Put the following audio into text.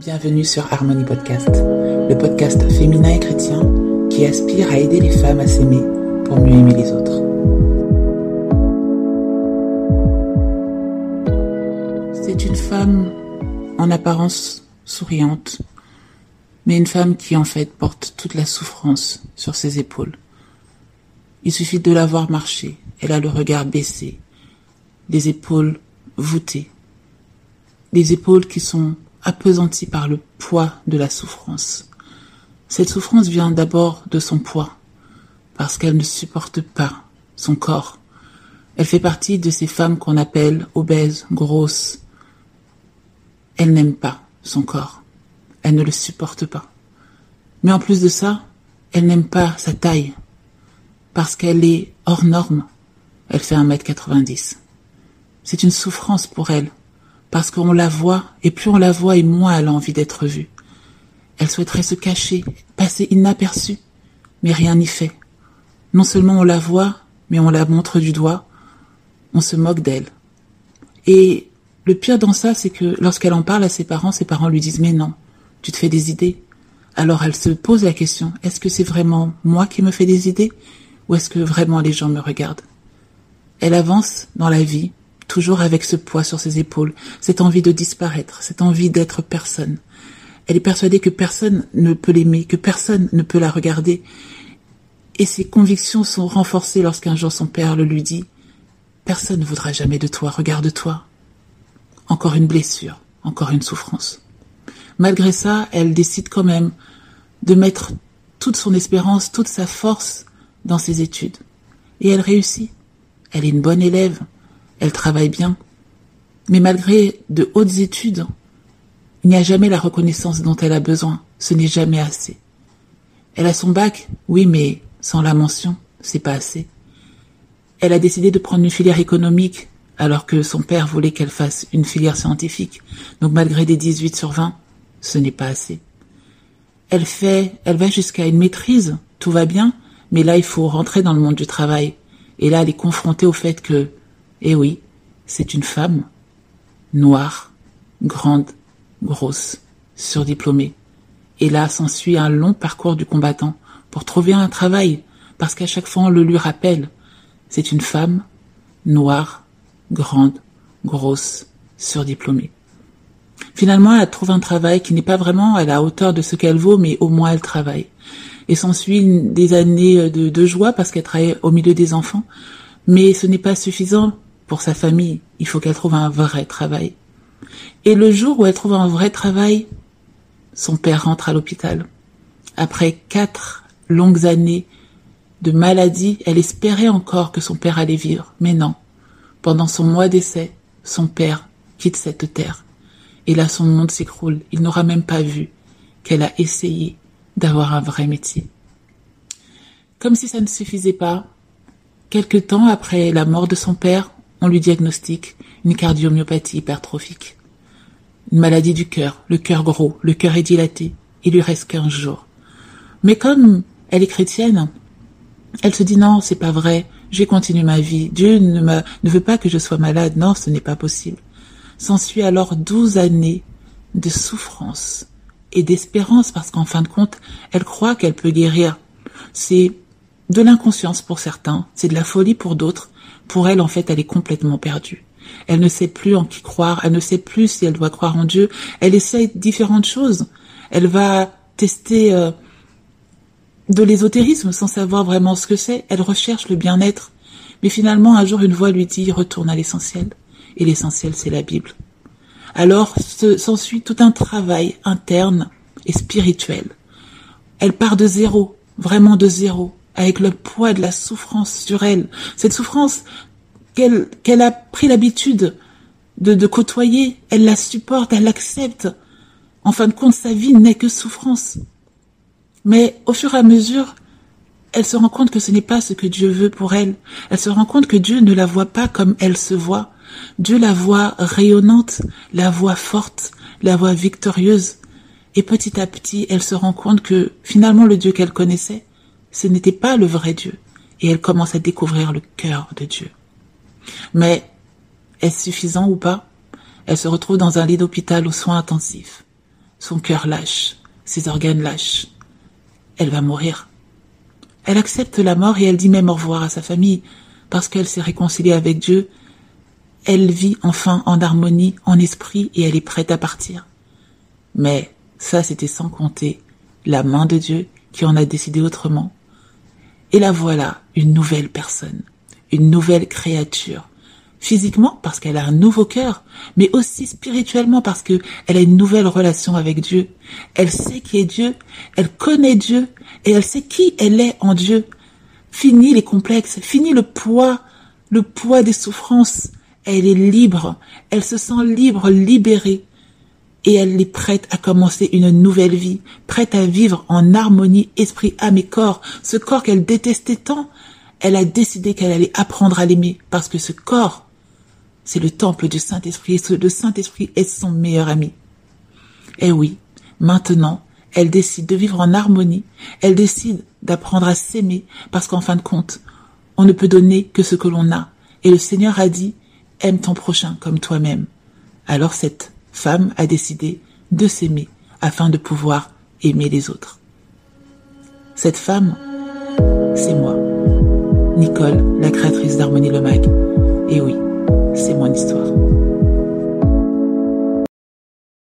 Bienvenue sur Harmonie Podcast, le podcast féminin et chrétien qui aspire à aider les femmes à s'aimer pour mieux aimer les autres. C'est une femme en apparence souriante, mais une femme qui en fait porte toute la souffrance sur ses épaules. Il suffit de la voir marcher, elle a le regard baissé, les épaules voûtées, des épaules qui sont appesanties par le poids de la souffrance. Cette souffrance vient d'abord de son poids, parce qu'elle ne supporte pas son corps. Elle fait partie de ces femmes qu'on appelle obèses, grosses. Elle n'aime pas son corps. Elle ne le supporte pas. Mais en plus de ça, elle n'aime pas sa taille, parce qu'elle est hors norme. Elle fait 1m90. C'est une souffrance pour elle, parce qu'on la voit, et plus on la voit, et moins elle a envie d'être vue. Elle souhaiterait se cacher, passer inaperçue, mais rien n'y fait. Non seulement on la voit, mais on la montre du doigt, on se moque d'elle. Et le pire dans ça, c'est que lorsqu'elle en parle à ses parents, ses parents lui disent mais non, tu te fais des idées. Alors elle se pose la question, est-ce que c'est vraiment moi qui me fais des idées ou est-ce que vraiment les gens me regardent? Elle avance dans la vie, toujours avec ce poids sur ses épaules, cette envie de disparaître, cette envie d'être personne. Elle est persuadée que personne ne peut l'aimer, que personne ne peut la regarder. Et ses convictions sont renforcées lorsqu'un jour son père le lui dit. Personne ne voudra jamais de toi, regarde-toi. Encore une blessure, encore une souffrance. Malgré ça, elle décide quand même de mettre toute son espérance, toute sa force dans ses études. Et elle réussit. Elle est une bonne élève, elle travaille bien. Mais malgré de hautes études, il n'y a jamais la reconnaissance dont elle a besoin. Ce n'est jamais assez. Elle a son bac, oui, mais sans la mention, c'est pas assez. Elle a décidé de prendre une filière économique alors que son père voulait qu'elle fasse une filière scientifique. Donc malgré des 18 sur 20, ce n'est pas assez. Elle fait, elle va jusqu'à une maîtrise, tout va bien, mais là il faut rentrer dans le monde du travail. Et là elle est confrontée au fait que eh oui, c'est une femme, noire, grande, grosse, surdiplômée. Et là s'ensuit un long parcours du combattant pour trouver un travail, parce qu'à chaque fois on le lui rappelle. C'est une femme, noire, grande, grosse, surdiplômée. Finalement, elle trouve un travail qui n'est pas vraiment à la hauteur de ce qu'elle vaut, mais au moins elle travaille. Et s'ensuit des années de, de joie parce qu'elle travaille au milieu des enfants. Mais ce n'est pas suffisant pour sa famille, il faut qu'elle trouve un vrai travail. Et le jour où elle trouve un vrai travail, son père rentre à l'hôpital. Après quatre longues années de maladie, elle espérait encore que son père allait vivre. Mais non. Pendant son mois d'essai, son père quitte cette terre. Et là, son monde s'écroule. Il n'aura même pas vu qu'elle a essayé d'avoir un vrai métier. Comme si ça ne suffisait pas, quelque temps après la mort de son père, on lui diagnostique une cardiomyopathie hypertrophique. Une maladie du cœur, le cœur gros, le cœur est dilaté, il lui reste 15 jours. Mais comme elle est chrétienne, elle se dit non, c'est pas vrai, je vais continuer ma vie. Dieu ne, me, ne veut pas que je sois malade, non, ce n'est pas possible. S'ensuit alors douze années de souffrance et d'espérance parce qu'en fin de compte, elle croit qu'elle peut guérir. C'est de l'inconscience pour certains, c'est de la folie pour d'autres, pour elle, en fait, elle est complètement perdue. Elle ne sait plus en qui croire, elle ne sait plus si elle doit croire en Dieu. Elle essaye différentes choses. Elle va tester euh, de l'ésotérisme sans savoir vraiment ce que c'est. Elle recherche le bien-être. Mais finalement, un jour, une voix lui dit, retourne à l'essentiel. Et l'essentiel, c'est la Bible. Alors s'ensuit tout un travail interne et spirituel. Elle part de zéro, vraiment de zéro avec le poids de la souffrance sur elle, cette souffrance qu'elle qu'elle a pris l'habitude de, de côtoyer, elle la supporte, elle l'accepte. En fin de compte, sa vie n'est que souffrance. Mais au fur et à mesure, elle se rend compte que ce n'est pas ce que Dieu veut pour elle. Elle se rend compte que Dieu ne la voit pas comme elle se voit. Dieu la voit rayonnante, la voit forte, la voit victorieuse. Et petit à petit, elle se rend compte que finalement le Dieu qu'elle connaissait, ce n'était pas le vrai Dieu. Et elle commence à découvrir le cœur de Dieu. Mais est-ce suffisant ou pas? Elle se retrouve dans un lit d'hôpital aux soins intensifs. son cœur lâche, ses organes lâchent. Elle va mourir. Elle accepte la mort et elle dit même au revoir à sa famille parce qu'elle s'est réconciliée avec Dieu. Elle vit enfin en harmonie, en esprit et elle est prête à partir. Mais ça, c'était sans compter la main de Dieu qui en a décidé autrement. Et la voilà, une nouvelle personne, une nouvelle créature. Physiquement parce qu'elle a un nouveau cœur, mais aussi spirituellement parce que elle a une nouvelle relation avec Dieu. Elle sait qui est Dieu, elle connaît Dieu et elle sait qui elle est en Dieu. Fini les complexes, fini le poids, le poids des souffrances. Elle est libre, elle se sent libre, libérée et elle est prête à commencer une nouvelle vie, prête à vivre en harmonie esprit, âme et corps, ce corps qu'elle détestait tant. Elle a décidé qu'elle allait apprendre à l'aimer parce que ce corps, c'est le temple du Saint-Esprit et le Saint-Esprit est son meilleur ami. Et oui, maintenant, elle décide de vivre en harmonie, elle décide d'apprendre à s'aimer parce qu'en fin de compte, on ne peut donner que ce que l'on a. Et le Seigneur a dit, aime ton prochain comme toi-même. Alors cette femme a décidé de s'aimer afin de pouvoir aimer les autres. Cette femme, c'est moi, Nicole, la créatrice d'Harmonie le Mag. Et oui, c'est mon histoire.